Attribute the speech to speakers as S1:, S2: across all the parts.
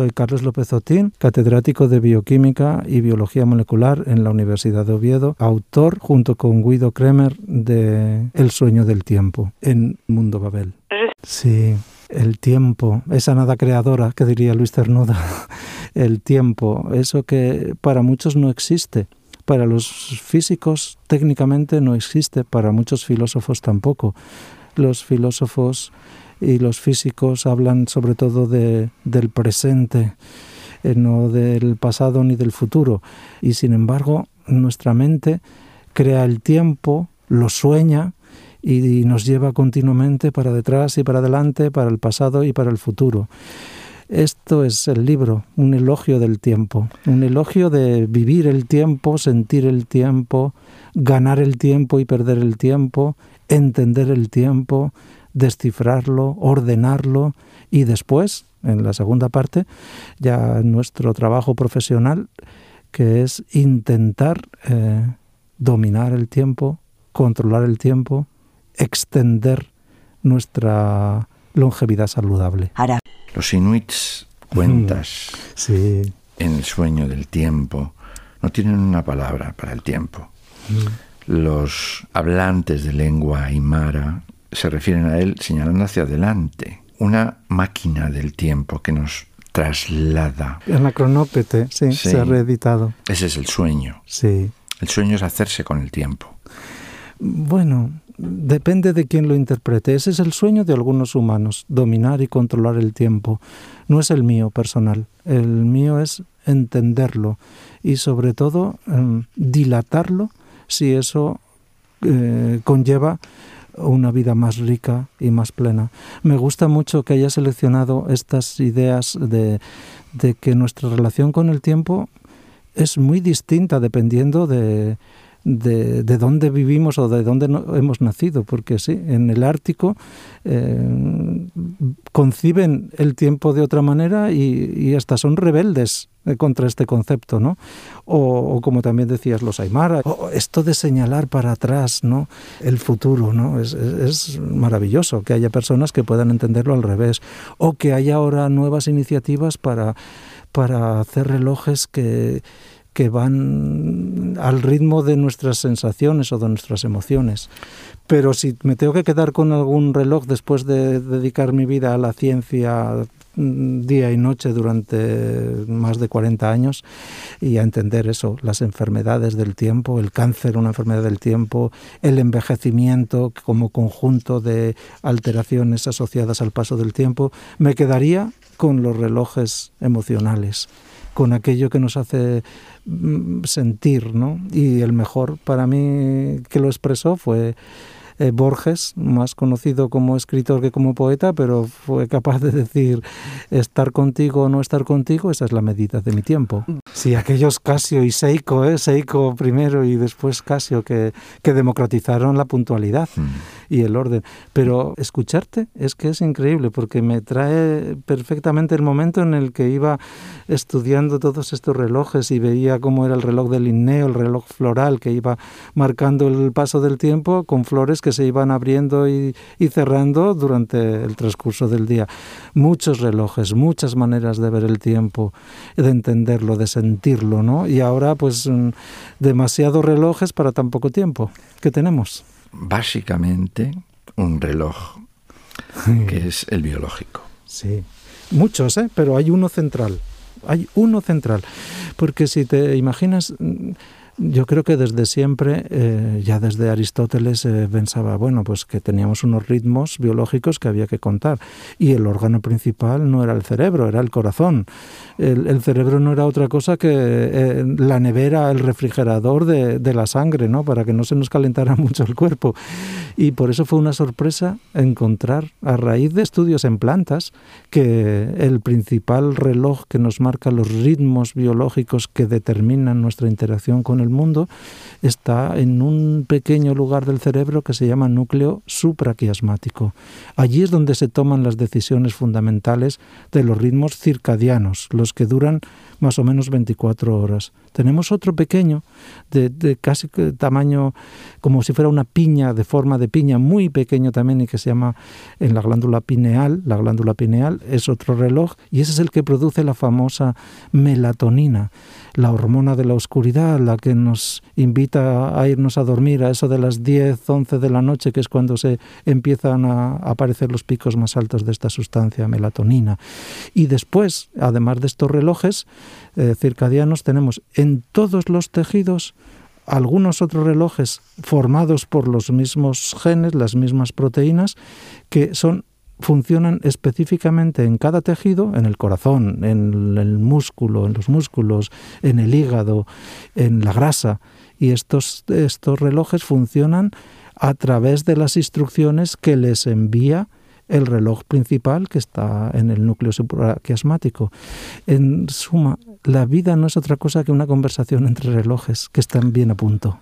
S1: Soy Carlos López Otín, catedrático de Bioquímica y Biología Molecular en la Universidad de Oviedo, autor junto con Guido Kremer de El sueño del tiempo en Mundo Babel. Sí, el tiempo, esa nada creadora que diría Luis Cernuda, el tiempo, eso que para muchos no existe. Para los físicos técnicamente no existe, para muchos filósofos tampoco. Los filósofos y los físicos hablan sobre todo de, del presente, eh, no del pasado ni del futuro. Y sin embargo, nuestra mente crea el tiempo, lo sueña y nos lleva continuamente para detrás y para adelante, para el pasado y para el futuro. Esto es el libro, un elogio del tiempo, un elogio de vivir el tiempo, sentir el tiempo, ganar el tiempo y perder el tiempo, entender el tiempo, descifrarlo, ordenarlo y después, en la segunda parte, ya nuestro trabajo profesional, que es intentar eh, dominar el tiempo, controlar el tiempo, extender nuestra longevidad saludable.
S2: Los inuits, cuentas sí. en el sueño del tiempo, no tienen una palabra para el tiempo. Los hablantes de lengua aymara se refieren a él señalando hacia adelante, una máquina del tiempo que nos traslada.
S1: En la cronópete, sí, se ha reeditado.
S2: Ese es el sueño.
S1: Sí.
S2: El sueño es hacerse con el tiempo.
S1: Bueno, depende de quién lo interprete. Ese es el sueño de algunos humanos, dominar y controlar el tiempo. No es el mío personal. El mío es entenderlo y sobre todo em, dilatarlo si eso eh, conlleva una vida más rica y más plena. Me gusta mucho que haya seleccionado estas ideas de, que nuestra relación con el tiempo es muy distinta dependiendo de, de, de, dónde vivimos o de dónde hemos nacido, porque sí, en el Ártico eh, conciben el tiempo de otra manera y, hasta son rebeldes eh, contra este concepto, ¿no? O, como también decías, los Aymara, o esto de señalar para atrás, ¿no? El futuro, ¿no? Es, es, maravilloso que haya personas que puedan entenderlo al revés, o que haya ahora nuevas iniciativas para, para hacer relojes que que van al ritmo de nuestras sensaciones o de nuestras emociones. Pero si me tengo que quedar con algún reloj después de dedicar mi vida a la ciencia día y noche durante más de 40 años y a entender eso, las enfermedades del tiempo, el cáncer, una enfermedad del tiempo, el envejecimiento como conjunto de alteraciones asociadas al paso del tiempo, me quedaría con los relojes emocionales con aquello que nos hace mm, sentir, ¿no? Y el mejor para mí que lo expresó fue eh, Borges, más conocido como escritor que como poeta, pero fue capaz de decir estar contigo o no estar contigo, esa es la medida de mi tiempo. Sí, aquellos Casio y Seiko, ¿eh? Seiko primero y después Casio, que, que democratizaron la puntualidad mm. y el orden. Pero escucharte es que es increíble, porque me trae perfectamente el momento en el que iba estudiando todos estos relojes y veía cómo era el reloj del Linneo, el reloj floral, que iba marcando el paso del tiempo con flores que se iban abriendo y, cerrando durante el transcurso del día. Muchos relojes, muchas maneras de ver el tiempo, de entenderlo, de sentirlo, ¿no? Y ahora, pues, mm, demasiados relojes para tan poco tiempo. ¿Qué tenemos?
S2: Básicamente, un reloj, que es el biológico.
S1: Sí, muchos, ¿eh? Pero hay uno central. Hay uno central. Porque si te imaginas mm, yo creo que desde siempre, eh, ya desde Aristóteles, eh, pensaba, bueno, pues que teníamos unos ritmos biológicos que había que contar. Y el órgano principal no era el cerebro, era el corazón. El, cerebro no era otra cosa que eh, la nevera, el refrigerador de, de, la sangre, ¿no? Para que no se nos calentara mucho el cuerpo. Y por eso fue una sorpresa encontrar, a raíz de estudios en plantas, que el principal reloj que nos marca los ritmos biológicos que determinan nuestra interacción con el mundo está en un pequeño lugar del cerebro que se llama núcleo supraquiasmático. Allí es donde se toman las decisiones fundamentales de los ritmos circadianos, los que duran más o menos 24 horas. Tenemos otro pequeño, de, casi tamaño como si fuera una piña, de forma de piña, muy pequeño también y que se llama en la glándula pineal. La glándula pineal es otro reloj y ese es el que produce la famosa melatonina, la hormona de la oscuridad, la que nos invita a irnos a dormir a eso de las 10, 11 de la noche, que es cuando se empiezan a aparecer los picos más altos de esta sustancia, melatonina. Y después, además de estos relojes, eh, circadianos tenemos en todos los tejidos algunos otros relojes formados por los mismos genes, las mismas proteínas, que son funcionan específicamente en cada tejido, en el corazón, en el músculo, en los músculos, en el hígado, en la grasa. Y estos, estos relojes funcionan a través de las instrucciones que les envía el reloj principal que está en el núcleo supraquiasmático. En suma, la vida no es otra cosa que una conversación entre relojes que están bien a punto.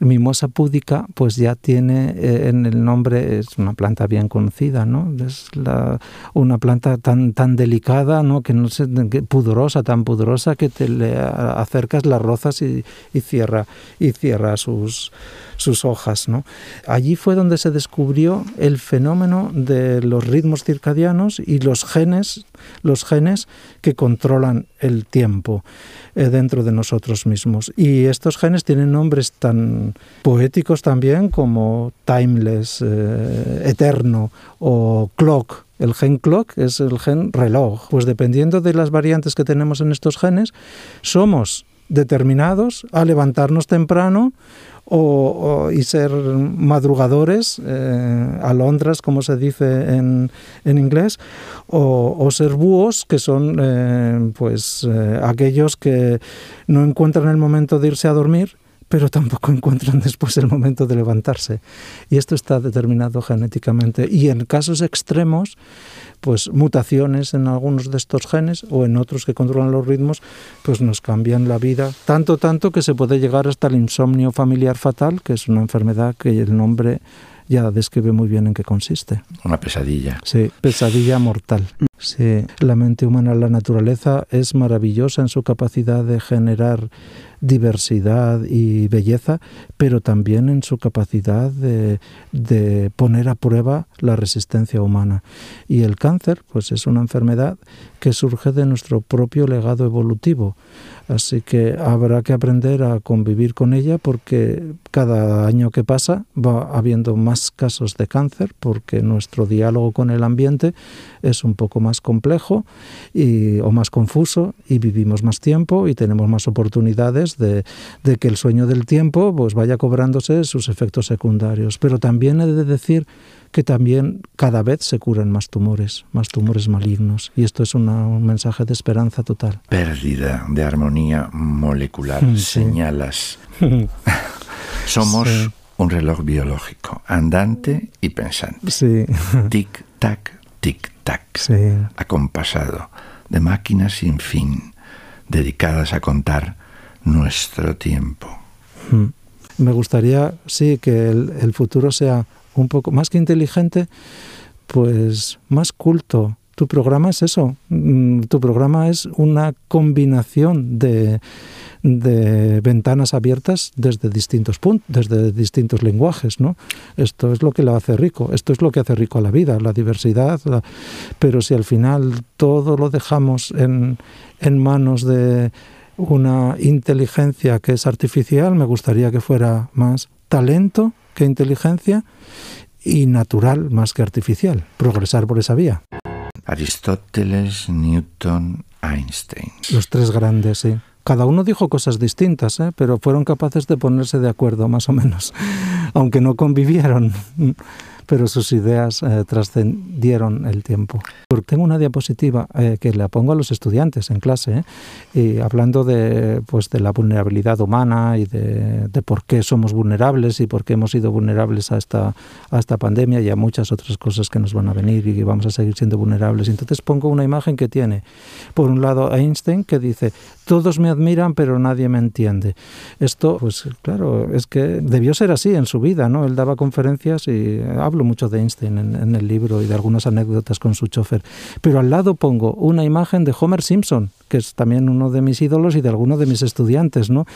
S1: Mimosa púdica, pues ya tiene eh, en el nombre, es una planta bien conocida, ¿no? Es una planta tan, tan delicada, ¿no? Que no sé, pudorosa, tan pudorosa que te le acercas las rozas y, y cierra, y cierra sus, sus hojas, ¿no? Allí fue donde se descubrió el fenómeno de los ritmos circadianos y los genes, los genes que controlan el tiempo. Eh, dentro de nosotros mismos. Y estos genes tienen nombres tan poéticos también como timeless, eh, eterno o clock. El gen clock es el gen reloj. Pues dependiendo de las variantes que tenemos en estos genes, somos determinados a levantarnos temprano o, y ser madrugadores, eh, alondras, como se dice en, en inglés, o, ser búhos, que son eh, pues eh, aquellos que no encuentran el momento de irse a dormir, pero tampoco encuentran después el momento de levantarse. Y esto está determinado genéticamente. Y en casos extremos, pues mutaciones en algunos de estos genes o en otros que controlan los ritmos, pues nos cambian la vida. Tanto, tanto que se puede llegar hasta el insomnio familiar fatal, que es una enfermedad que el nombre ya describe muy bien en qué consiste.
S2: Una pesadilla.
S1: Sí, pesadilla mortal. Sí, la mente humana, la naturaleza es maravillosa en su capacidad de generar diversidad y belleza, pero también en su capacidad de, poner a prueba la resistencia humana. Y el cáncer, pues es una enfermedad que surge de nuestro propio legado evolutivo. Así que habrá que aprender a convivir con ella porque cada año que pasa va habiendo más casos de cáncer porque nuestro diálogo con el ambiente es un poco más complejo y, o más confuso y vivimos más tiempo y tenemos más oportunidades de, de que el sueño del tiempo pues vaya cobrándose sus efectos secundarios. Pero también he de decir que también cada vez se curan más tumores, más tumores malignos. Y esto es un mensaje de esperanza total.
S2: Pérdida de armonía molecular, señalas. Somos un reloj biológico, andante y pensante.
S1: Sí.
S2: Tic-tac, tic-tac. Acompasado de máquinas sin fin, dedicadas a contar nuestro tiempo.
S1: Me gustaría, sí, que el futuro sea un poco más que inteligente, pues más culto. Tu programa es eso, mm, tu programa es una combinación de, de ventanas abiertas desde distintos puntos, desde distintos lenguajes, ¿no? Esto es lo que lo hace rico, esto es lo que hace rico a la vida, la diversidad, pero si al final todo lo dejamos en, en manos de una inteligencia que es artificial, me gustaría que fuera más talento que inteligencia y natural más que artificial, progresar por esa vía.
S2: Aristóteles, Newton, Einstein.
S1: Los tres grandes, sí. Cada uno dijo cosas distintas, ¿eh? pero fueron capaces de ponerse de acuerdo, más o menos, aunque no convivieron. Pero sus ideas eh, trascendieron el tiempo. Tengo una diapositiva eh, que le pongo a los estudiantes en clase, y hablando de, pues, de la vulnerabilidad humana y de, de, por qué somos vulnerables y por qué hemos sido vulnerables a esta, a esta pandemia y a muchas otras cosas que nos van a venir y que vamos a seguir siendo vulnerables. Entonces pongo una imagen que tiene, por un lado, Einstein, que dice, todos me admiran, pero nadie me entiende. Esto, pues claro, es que debió ser así en su vida, ¿no? Él daba conferencias y hablo mucho de Einstein en, el libro y de algunas anécdotas con su chofer. Pero al lado pongo una imagen de Homer Simpson, que es también uno de mis ídolos y de algunos de mis estudiantes, ¿no?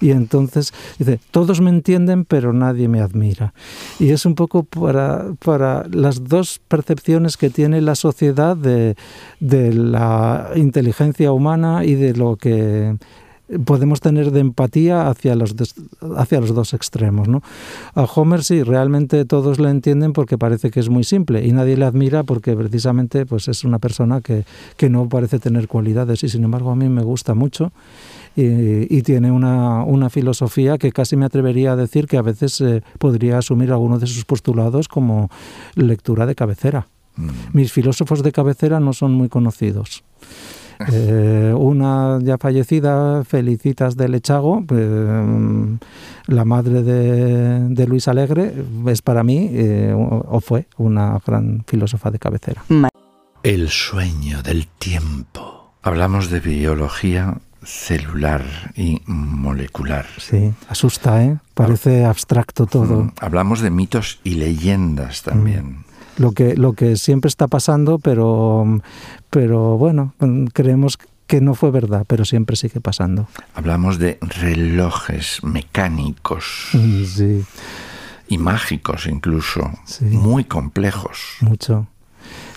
S1: Y entonces dice, todos me entienden, pero nadie me admira. Y es un poco para, para las dos percepciones que tiene la sociedad de, de la inteligencia humana y de lo que podemos tener de empatía hacia los, hacia los dos extremos. ¿no? A Homer sí, realmente todos le entienden porque parece que es muy simple y nadie le admira porque precisamente pues, es una persona que, que no parece tener cualidades y sin embargo a mí me gusta mucho. Y, tiene una, una, filosofía que casi me atrevería a decir que a veces eh, podría asumir algunos de sus postulados como lectura de cabecera. Mm. Mis filósofos de cabecera no son muy conocidos. Eh, una ya fallecida, Felicitas de Lechago, eh, la madre de, Luis Alegre, es para mí, eh, o fue, una gran filósofa de cabecera.
S2: El sueño del tiempo. Hablamos de biología celular y molecular.
S1: Sí, asusta, ¿eh? Parece abstracto todo.
S2: Hablamos de mitos y leyendas también. Mm
S1: lo que, lo que siempre está pasando, pero, pero bueno, creemos que no fue verdad, pero siempre sigue pasando.
S2: Hablamos de relojes mecánicos.
S1: Sí.
S2: Y mágicos incluso, muy complejos.
S1: Mucho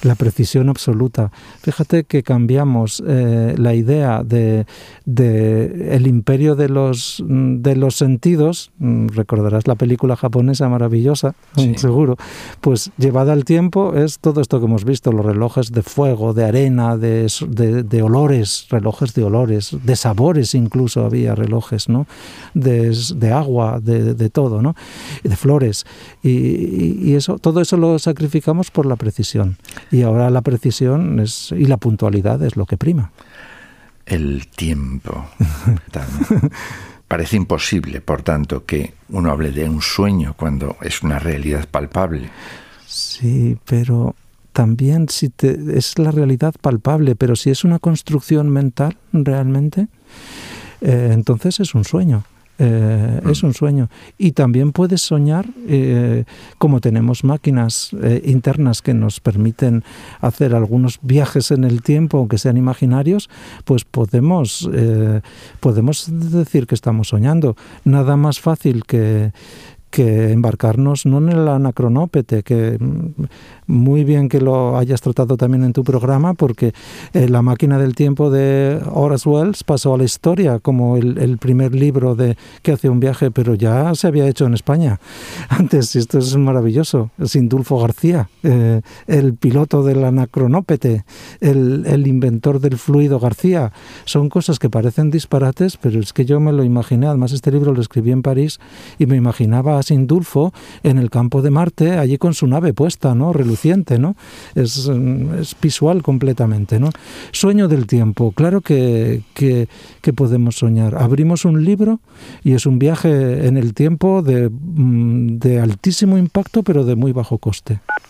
S1: la precisión absoluta. Fíjate que cambiamos eh, la idea de, el imperio de los, de los sentidos, mm, recordarás la película japonesa maravillosa, seguro, pues llevada al tiempo es todo esto que hemos visto, los relojes de fuego, de arena, de, de, olores, relojes de olores, de sabores incluso había relojes, ¿no? De, agua, de, todo, ¿no? De flores. Y, y, eso, todo eso lo sacrificamos por la precisión y ahora la precisión es, y la puntualidad es lo que prima.
S2: El tiempo. Parece imposible, por tanto, que uno hable de un sueño cuando es una realidad palpable.
S1: Sí, pero también si te, es la realidad palpable, pero si es una construcción mental realmente, eh, entonces es un sueño. Eh, es un sueño. Y también puedes soñar, eh, como tenemos máquinas eh, internas que nos permiten hacer algunos viajes en el tiempo, aunque sean imaginarios, pues podemos, podemos decir que estamos soñando. Nada más fácil que, que embarcarnos no en el anacronópete, que mm, muy bien que lo hayas tratado también en tu programa, porque eh, La máquina del tiempo de Horace Wells pasó a la historia como el, primer libro de que hace un viaje, pero ya se había hecho en España antes, y esto es maravilloso. Sindulfo García, eh, el piloto del anacronópete, el, el inventor del fluido García, son cosas que parecen disparates, pero es que yo me lo imaginé, además este libro lo escribí en París y me imaginaba Sindulfo en el campo de Marte, allí con su nave puesta, ¿no? Reluciente, ¿no? Es, visual completamente, ¿no? Sueño del tiempo, claro que, que, podemos soñar. Abrimos un libro y es un viaje en el tiempo de, mm, de altísimo impacto, pero de muy bajo coste.